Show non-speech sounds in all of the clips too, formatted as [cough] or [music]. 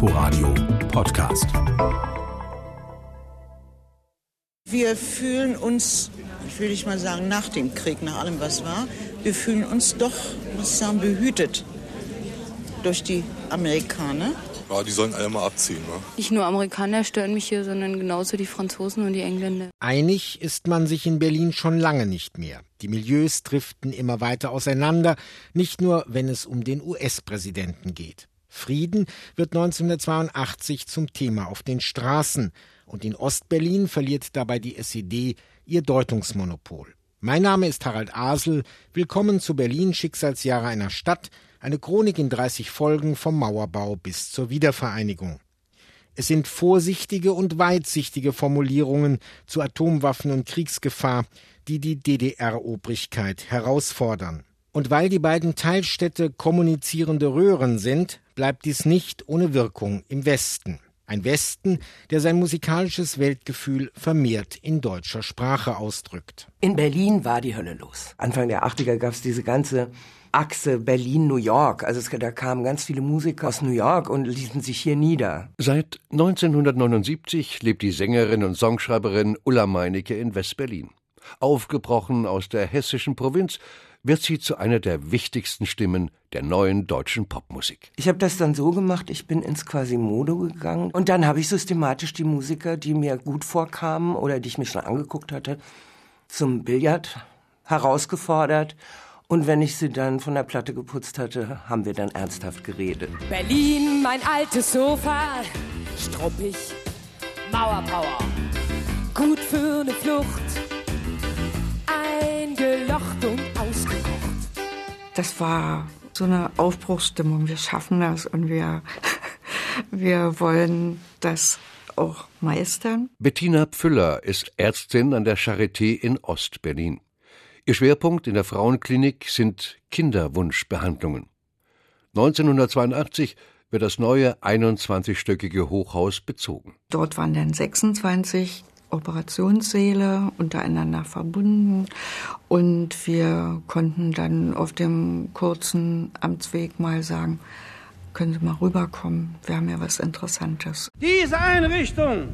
Inforadio Podcast. Wir fühlen uns, ich will nicht mal sagen nach dem Krieg, nach allem was war, wir fühlen uns doch, muss ich sagen, behütet durch die Amerikaner. Ja, die sollen alle mal abziehen. Ne? Nicht nur Amerikaner stören mich hier, sondern genauso die Franzosen und die Engländer. Einig ist man sich in Berlin schon lange nicht mehr. Die Milieus driften immer weiter auseinander, nicht nur wenn es um den US-Präsidenten geht. Frieden wird 1982 zum Thema auf den Straßen und in Ostberlin verliert dabei die SED ihr Deutungsmonopol. Mein Name ist Harald Asel. Willkommen zu Berlin Schicksalsjahre einer Stadt, eine Chronik in 30 Folgen vom Mauerbau bis zur Wiedervereinigung. Es sind vorsichtige und weitsichtige Formulierungen zu Atomwaffen und Kriegsgefahr, die die DDR-Obrigkeit herausfordern. Und weil die beiden Teilstädte kommunizierende Röhren sind, bleibt dies nicht ohne Wirkung im Westen. Ein Westen, der sein musikalisches Weltgefühl vermehrt in deutscher Sprache ausdrückt. In Berlin war die Hölle los. Anfang der 80er gab es diese ganze Achse Berlin-New York. Also es, da kamen ganz viele Musiker aus New York und ließen sich hier nieder. Seit 1979 lebt die Sängerin und Songschreiberin Ulla Meinecke in West-Berlin. Aufgebrochen aus der hessischen Provinz wird sie zu einer der wichtigsten Stimmen der neuen deutschen Popmusik. Ich habe das dann so gemacht, ich bin ins Quasimodo gegangen und dann habe ich systematisch die Musiker, die mir gut vorkamen oder die ich mir schon angeguckt hatte, zum Billard herausgefordert und wenn ich sie dann von der Platte geputzt hatte, haben wir dann ernsthaft geredet. Berlin, mein altes Sofa, struppig, Mauerpower, gut für eine Flucht, Das war so eine Aufbruchsstimmung. Wir schaffen das und wir, [laughs] wir wollen das auch meistern. Bettina Pfüller ist Ärztin an der Charité in Ostberlin. Ihr Schwerpunkt in der Frauenklinik sind Kinderwunschbehandlungen. 1982 wird das neue 21-stöckige Hochhaus bezogen. Dort waren dann 26 Operationssäle untereinander verbunden und wir konnten dann auf dem kurzen Amtsweg mal sagen, können Sie mal rüberkommen, wir haben ja was Interessantes. Diese Einrichtung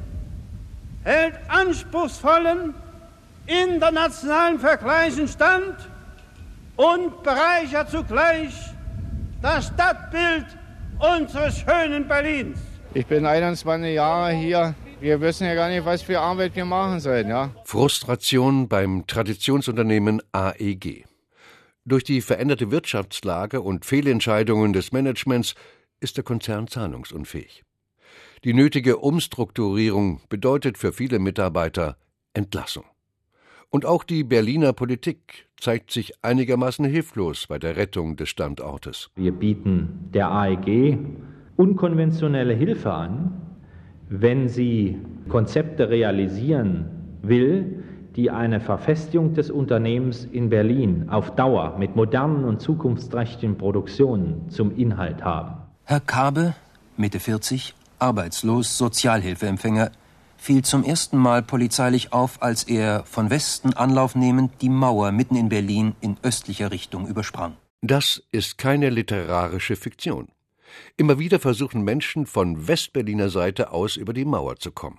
hält anspruchsvollen internationalen Vergleichen stand und bereichert zugleich das Stadtbild unseres schönen Berlins. Ich bin 21 Jahre hier. Wir wissen ja gar nicht, was für Arbeit wir machen sollen. Ja? Frustration beim Traditionsunternehmen AEG. Durch die veränderte Wirtschaftslage und Fehlentscheidungen des Managements ist der Konzern zahlungsunfähig. Die nötige Umstrukturierung bedeutet für viele Mitarbeiter Entlassung. Und auch die Berliner Politik zeigt sich einigermaßen hilflos bei der Rettung des Standortes. Wir bieten der AEG unkonventionelle Hilfe an, wenn sie Konzepte realisieren will, die eine Verfestigung des Unternehmens in Berlin auf Dauer mit modernen und zukunftsträchtigen Produktionen zum Inhalt haben. Herr Kabe, Mitte 40, arbeitslos, Sozialhilfeempfänger, fiel zum ersten Mal polizeilich auf, als er von Westen Anlauf nehmend die Mauer mitten in Berlin in östlicher Richtung übersprang. Das ist keine literarische Fiktion. Immer wieder versuchen Menschen von Westberliner Seite aus über die Mauer zu kommen.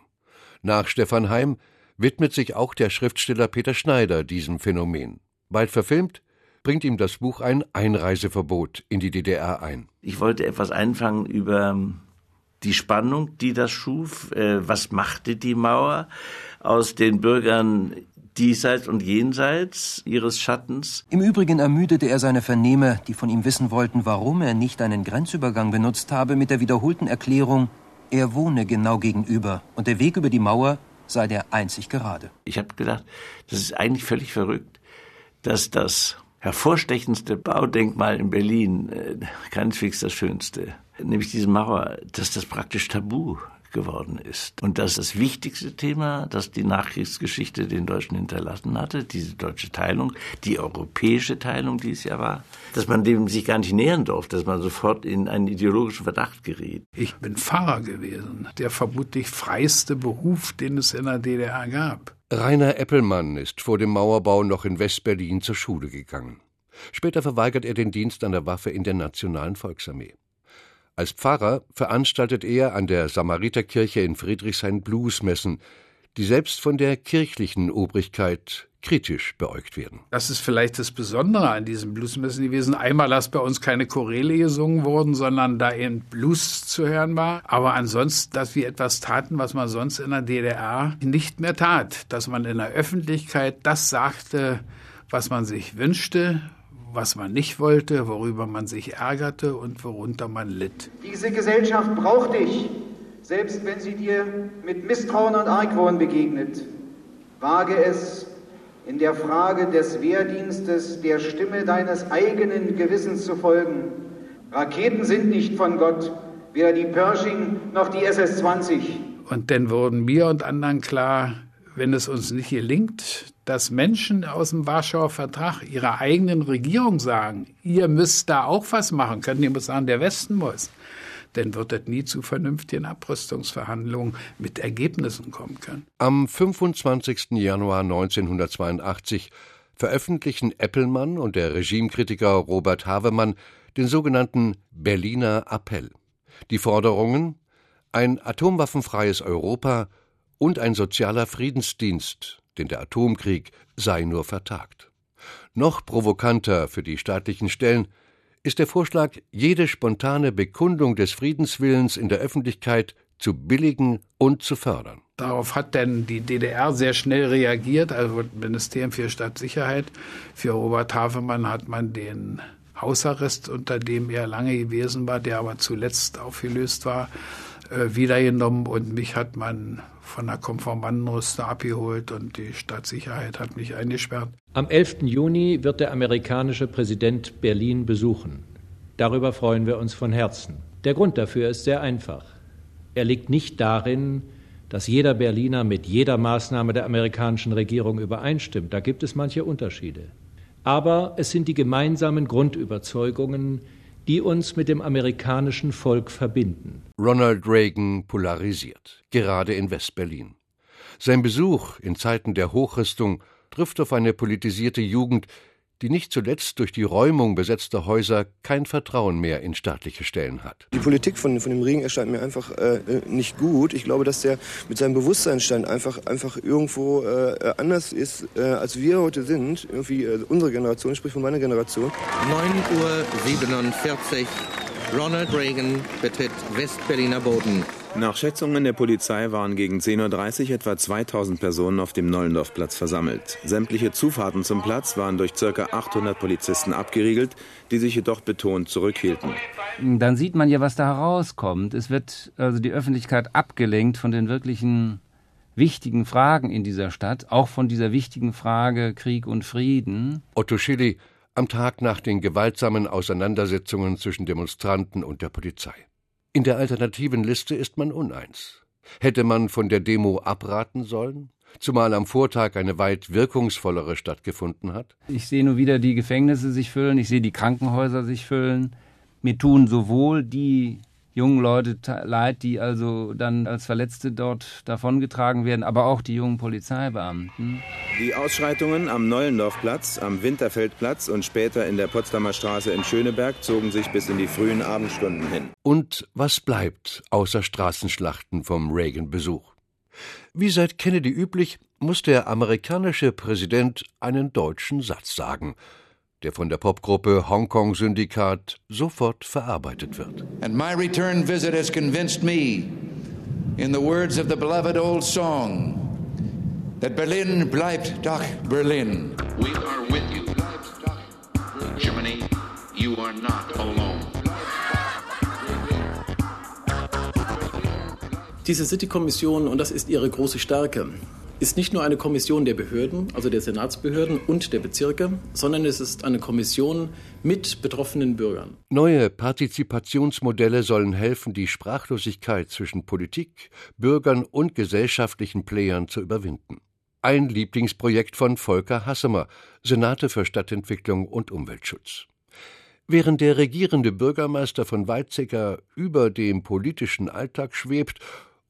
Nach Stefan Heim widmet sich auch der Schriftsteller Peter Schneider diesem Phänomen. Bald verfilmt, bringt ihm das Buch ein Einreiseverbot in die DDR ein. Ich wollte etwas einfangen über die Spannung, die das schuf, äh, was machte die Mauer aus den Bürgern diesseits und jenseits ihres Schattens. Im Übrigen ermüdete er seine Vernehmer, die von ihm wissen wollten, warum er nicht einen Grenzübergang benutzt habe, mit der wiederholten Erklärung, er wohne genau gegenüber und der Weg über die Mauer sei der einzig gerade. Ich habe gedacht, das ist eigentlich völlig verrückt, dass das hervorstechendste Baudenkmal in Berlin, äh, keineswegs das schönste, nämlich diese Mauer, dass das praktisch tabu geworden ist. Und dass das wichtigste Thema, das die Nachkriegsgeschichte den Deutschen hinterlassen hatte, diese deutsche Teilung, die europäische Teilung, die es ja war, dass man dem sich gar nicht nähern durfte, dass man sofort in einen ideologischen Verdacht geriet. Ich bin Pfarrer gewesen, der vermutlich freiste Beruf, den es in der DDR gab. Rainer Eppelmann ist vor dem Mauerbau noch in Westberlin zur Schule gegangen. Später verweigert er den Dienst an der Waffe in der Nationalen Volksarmee. Als Pfarrer veranstaltet er an der Samariterkirche in Friedrichshain Bluesmessen, die selbst von der kirchlichen Obrigkeit kritisch beäugt werden. Das ist vielleicht das Besondere an diesen Bluesmessen gewesen. Einmal, dass bei uns keine Choräle gesungen wurden, sondern da eben Blues zu hören war. Aber ansonsten, dass wir etwas taten, was man sonst in der DDR nicht mehr tat. Dass man in der Öffentlichkeit das sagte, was man sich wünschte, was man nicht wollte, worüber man sich ärgerte und worunter man litt. Diese Gesellschaft braucht dich, selbst wenn sie dir mit Misstrauen und Argwohn begegnet. Wage es, in der Frage des Wehrdienstes der Stimme deines eigenen Gewissens zu folgen. Raketen sind nicht von Gott, weder die Pershing noch die SS-20. Und dann wurden mir und anderen klar, wenn es uns nicht gelingt, dass Menschen aus dem Warschauer Vertrag ihrer eigenen Regierung sagen, ihr müsst da auch was machen, können die muss sagen, der Westen muss, dann wird es nie zu vernünftigen Abrüstungsverhandlungen mit Ergebnissen kommen können. Am 25. Januar 1982 veröffentlichen Eppelmann und der Regimekritiker Robert Havemann den sogenannten Berliner Appell. Die Forderungen ein atomwaffenfreies Europa und ein sozialer Friedensdienst, denn der Atomkrieg sei nur vertagt. Noch provokanter für die staatlichen Stellen ist der Vorschlag, jede spontane Bekundung des Friedenswillens in der Öffentlichkeit zu billigen und zu fördern. Darauf hat dann die DDR sehr schnell reagiert, also das Ministerium für Stadtsicherheit. Für Robert Havemann hat man den Hausarrest, unter dem er lange gewesen war, der aber zuletzt aufgelöst war, äh, wiedergenommen und mich hat man von der Konformantenrüste abgeholt und die Stadtsicherheit hat mich eingesperrt. Am 11. Juni wird der amerikanische Präsident Berlin besuchen. Darüber freuen wir uns von Herzen. Der Grund dafür ist sehr einfach. Er liegt nicht darin, dass jeder Berliner mit jeder Maßnahme der amerikanischen Regierung übereinstimmt. Da gibt es manche Unterschiede. Aber es sind die gemeinsamen Grundüberzeugungen, die uns mit dem amerikanischen Volk verbinden. Ronald Reagan polarisiert, gerade in Westberlin. Sein Besuch in Zeiten der Hochrüstung trifft auf eine politisierte Jugend, die nicht zuletzt durch die Räumung besetzter Häuser kein Vertrauen mehr in staatliche Stellen hat. Die Politik von, von dem Regen erscheint mir einfach äh, nicht gut. Ich glaube, dass der mit seinem Bewusstseinsstand einfach, einfach irgendwo äh, anders ist, äh, als wir heute sind. Irgendwie äh, unsere Generation, sprich von meiner Generation. 9.47 Uhr. Ronald Reagan betritt Westberliner Boden. Nach Schätzungen der Polizei waren gegen 10.30 Uhr etwa 2000 Personen auf dem Nollendorfplatz versammelt. Sämtliche Zufahrten zum Platz waren durch ca. 800 Polizisten abgeriegelt, die sich jedoch betont zurückhielten. Dann sieht man ja, was da herauskommt. Es wird also die Öffentlichkeit abgelenkt von den wirklichen wichtigen Fragen in dieser Stadt, auch von dieser wichtigen Frage Krieg und Frieden. Otto Schilly am Tag nach den gewaltsamen Auseinandersetzungen zwischen Demonstranten und der Polizei. In der alternativen Liste ist man uneins. Hätte man von der Demo abraten sollen? Zumal am Vortag eine weit wirkungsvollere stattgefunden hat? Ich sehe nur wieder die Gefängnisse sich füllen, ich sehe die Krankenhäuser sich füllen. Mir tun sowohl die jungen Leute leid, die also dann als Verletzte dort davongetragen werden, aber auch die jungen Polizeibeamten. Die Ausschreitungen am Neulendorfplatz, am Winterfeldplatz und später in der Potsdamer Straße in Schöneberg zogen sich bis in die frühen Abendstunden hin. Und was bleibt außer Straßenschlachten vom Reagan-Besuch? Wie seit Kennedy üblich, muss der amerikanische Präsident einen deutschen Satz sagen – der von der Popgruppe Hongkong Syndikat sofort verarbeitet wird. And my return visit has convinced me, in the words of the beloved old song, that Berlin bleibt doch Berlin. We are with you. Germany, you are not alone. Diese City-Kommission, und das ist ihre große Stärke, ist nicht nur eine Kommission der Behörden, also der Senatsbehörden und der Bezirke, sondern es ist eine Kommission mit betroffenen Bürgern. Neue Partizipationsmodelle sollen helfen, die Sprachlosigkeit zwischen Politik, Bürgern und gesellschaftlichen Playern zu überwinden. Ein Lieblingsprojekt von Volker Hassemer, Senate für Stadtentwicklung und Umweltschutz. Während der regierende Bürgermeister von Weizsäcker über dem politischen Alltag schwebt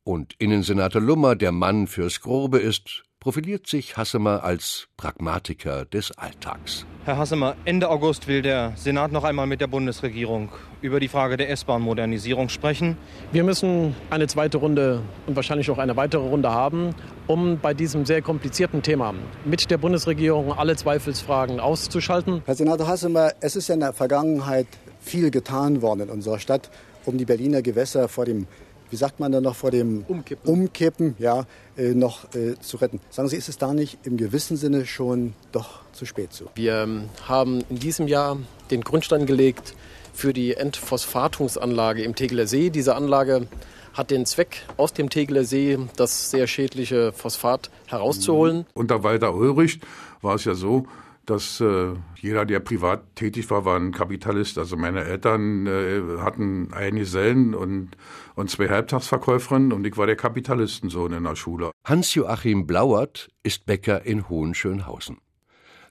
und Innensenator Lummer der Mann fürs Grobe ist, profiliert sich Hassemer als Pragmatiker des Alltags. Herr Hassemer, Ende August will der Senat noch einmal mit der Bundesregierung über die Frage der S-Bahn-Modernisierung sprechen. Wir müssen eine zweite Runde und wahrscheinlich auch eine weitere Runde haben, um bei diesem sehr komplizierten Thema mit der Bundesregierung alle Zweifelsfragen auszuschalten. Herr Senator Hassemer, es ist ja in der Vergangenheit viel getan worden in unserer Stadt, um die Berliner Gewässer vor dem wie sagt man da noch vor dem Umkippen, Umkippen ja, äh, noch äh, zu retten. Sagen Sie, ist es da nicht im gewissen Sinne schon doch zu spät zu? Wir ähm, haben in diesem Jahr den Grundstein gelegt für die Entphosphatungsanlage im Tegeler See. Diese Anlage hat den Zweck, aus dem Tegeler See das sehr schädliche Phosphat herauszuholen. Unter Walter Ulrich war es ja so, dass äh, jeder, der privat tätig war, war ein Kapitalist. Also meine Eltern äh, hatten einen Gesellen und, und zwei Halbtagsverkäuferinnen und ich war der Kapitalistensohn in der Schule. Hans-Joachim Blauert ist Bäcker in Hohenschönhausen.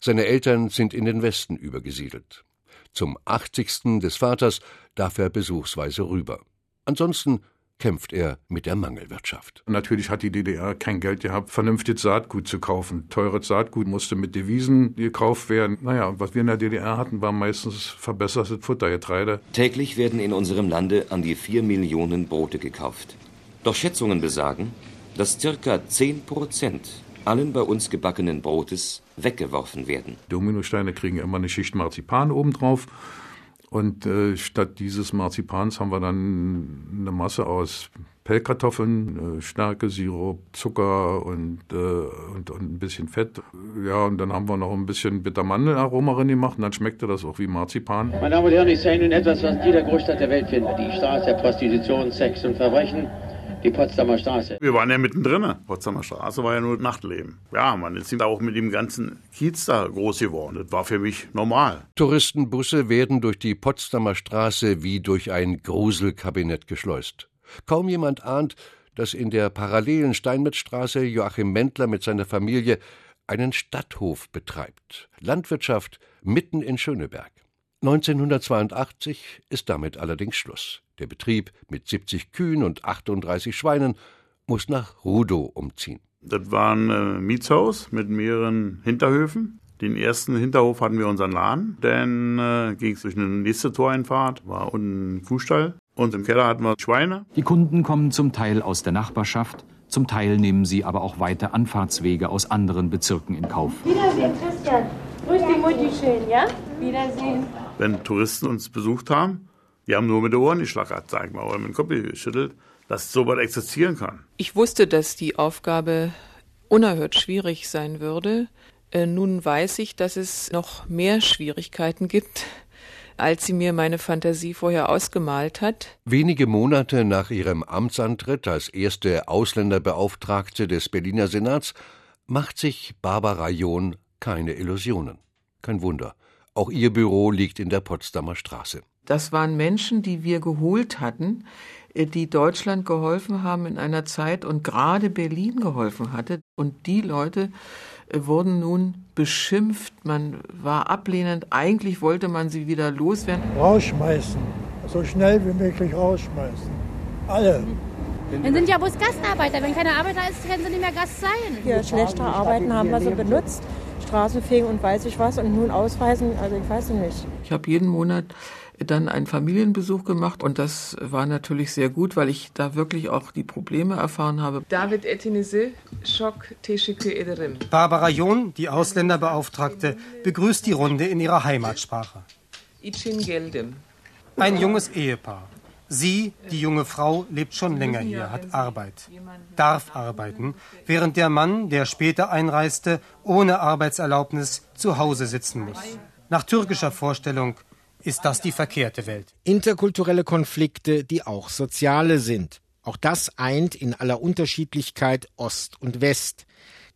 Seine Eltern sind in den Westen übergesiedelt. Zum 80. des Vaters darf er besuchsweise rüber. Ansonsten kämpft er mit der Mangelwirtschaft. Natürlich hat die DDR kein Geld gehabt, vernünftiges Saatgut zu kaufen. Teures Saatgut musste mit Devisen gekauft werden. Naja, und was wir in der DDR hatten, war meistens verbessertes Futtergetreide. Täglich werden in unserem Lande an die vier Millionen Brote gekauft. Doch Schätzungen besagen, dass circa 10 Prozent allen bei uns gebackenen Brotes weggeworfen werden. Dominosteine kriegen immer eine Schicht Marzipan obendrauf. Und äh, statt dieses Marzipans haben wir dann eine Masse aus Pellkartoffeln, äh, Stärke, Sirup, Zucker und, äh, und, und, ein bisschen Fett. Ja, und dann haben wir noch ein bisschen Bittermandelaroma rein gemacht und dann schmeckte das auch wie Marzipan. Meine Damen und Herren, ich sage Ihnen etwas, was jeder Großstadt der Welt findet. Die Straße der Prostitution, Sex und Verbrechen die Potsdamer Straße. Wir waren ja mittendrin. Potsdamer Straße war ja nur Nachtleben. Ja, man ist auch mit dem ganzen Kiez da groß geworden. Das war für mich normal. Touristenbusse werden durch die Potsdamer Straße wie durch ein Gruselkabinett geschleust. Kaum jemand ahnt, dass in der parallelen Steinmetzstraße Joachim Mendler mit seiner Familie einen Stadthof betreibt. Landwirtschaft mitten in Schöneberg. 1982 ist damit allerdings Schluss. Der Betrieb mit 70 Kühen und 38 Schweinen muss nach Rudow umziehen. Das war ein äh, Mietshaus mit mehreren Hinterhöfen. Den ersten Hinterhof hatten wir unseren Laden. Dann äh, ging es durch eine nächste Toreinfahrt, war unten ein Kuhstall. Und im Keller hatten wir Schweine. Die Kunden kommen zum Teil aus der Nachbarschaft, zum Teil nehmen sie aber auch weite Anfahrtswege aus anderen Bezirken in Kauf. Wiedersehen, Christian. Mutti schön, ja? Wiedersehen. Wenn Touristen uns besucht haben, die haben nur mit den Ohren geschlackert, sag ich mal, oder mit dem Kopf geschüttelt, dass sowas existieren kann. Ich wusste, dass die Aufgabe unerhört schwierig sein würde. Äh, nun weiß ich, dass es noch mehr Schwierigkeiten gibt, als sie mir meine Fantasie vorher ausgemalt hat. Wenige Monate nach ihrem Amtsantritt als erste Ausländerbeauftragte des Berliner Senats macht sich Barbara John keine Illusionen. Kein Wunder. Auch ihr Büro liegt in der Potsdamer Straße. Das waren Menschen, die wir geholt hatten, äh, die Deutschland geholfen haben in einer Zeit und gerade Berlin geholfen hatte. Und die Leute äh, wurden nun beschimpft, man war ablehnend, eigentlich wollte man sie wieder loswerden. Rausschmeißen, so schnell wie möglich rausschmeißen. Alle. Dann sind ja bloß Gastarbeiter. Wenn keine Arbeiter ist, können sie nicht mehr Gast sein. Für schlechte Arbeiten haben wir so benutzt. Straße fegen und weiß ich was und nun ausweisen, also ich weiß nicht. Ich habe jeden Monat dann einen Familienbesuch gemacht und das war natürlich sehr gut, weil ich da wirklich auch die Probleme erfahren habe. David Etinese, Schock ederim. Barbara John, die Ausländerbeauftragte, begrüßt die Runde in ihrer Heimatsprache. İçin geldim. Ein junges Ehepaar. Sie, die junge Frau, lebt schon länger hier, hat Arbeit, darf arbeiten, während der Mann, der später einreiste, ohne Arbeitserlaubnis zu Hause sitzen muss. Nach türkischer Vorstellung ist das die verkehrte Welt. Interkulturelle Konflikte, die auch soziale sind. Auch das eint in aller Unterschiedlichkeit Ost und West.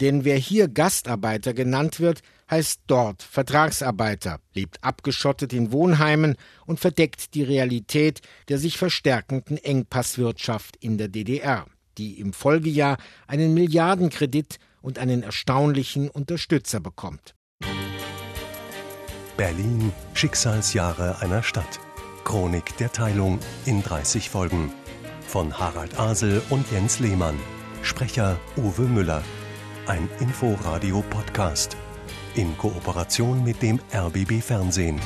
Denn wer hier Gastarbeiter genannt wird, heißt dort Vertragsarbeiter, lebt abgeschottet in Wohnheimen und verdeckt die Realität der sich verstärkenden Engpasswirtschaft in der DDR, die im Folgejahr einen Milliardenkredit und einen erstaunlichen Unterstützer bekommt. Berlin Schicksalsjahre einer Stadt. Chronik der Teilung in 30 Folgen. Von Harald Asel und Jens Lehmann. Sprecher Uwe Müller. ein Inforadio-Podcast in Kooperation mit dem RBB Fernsehen.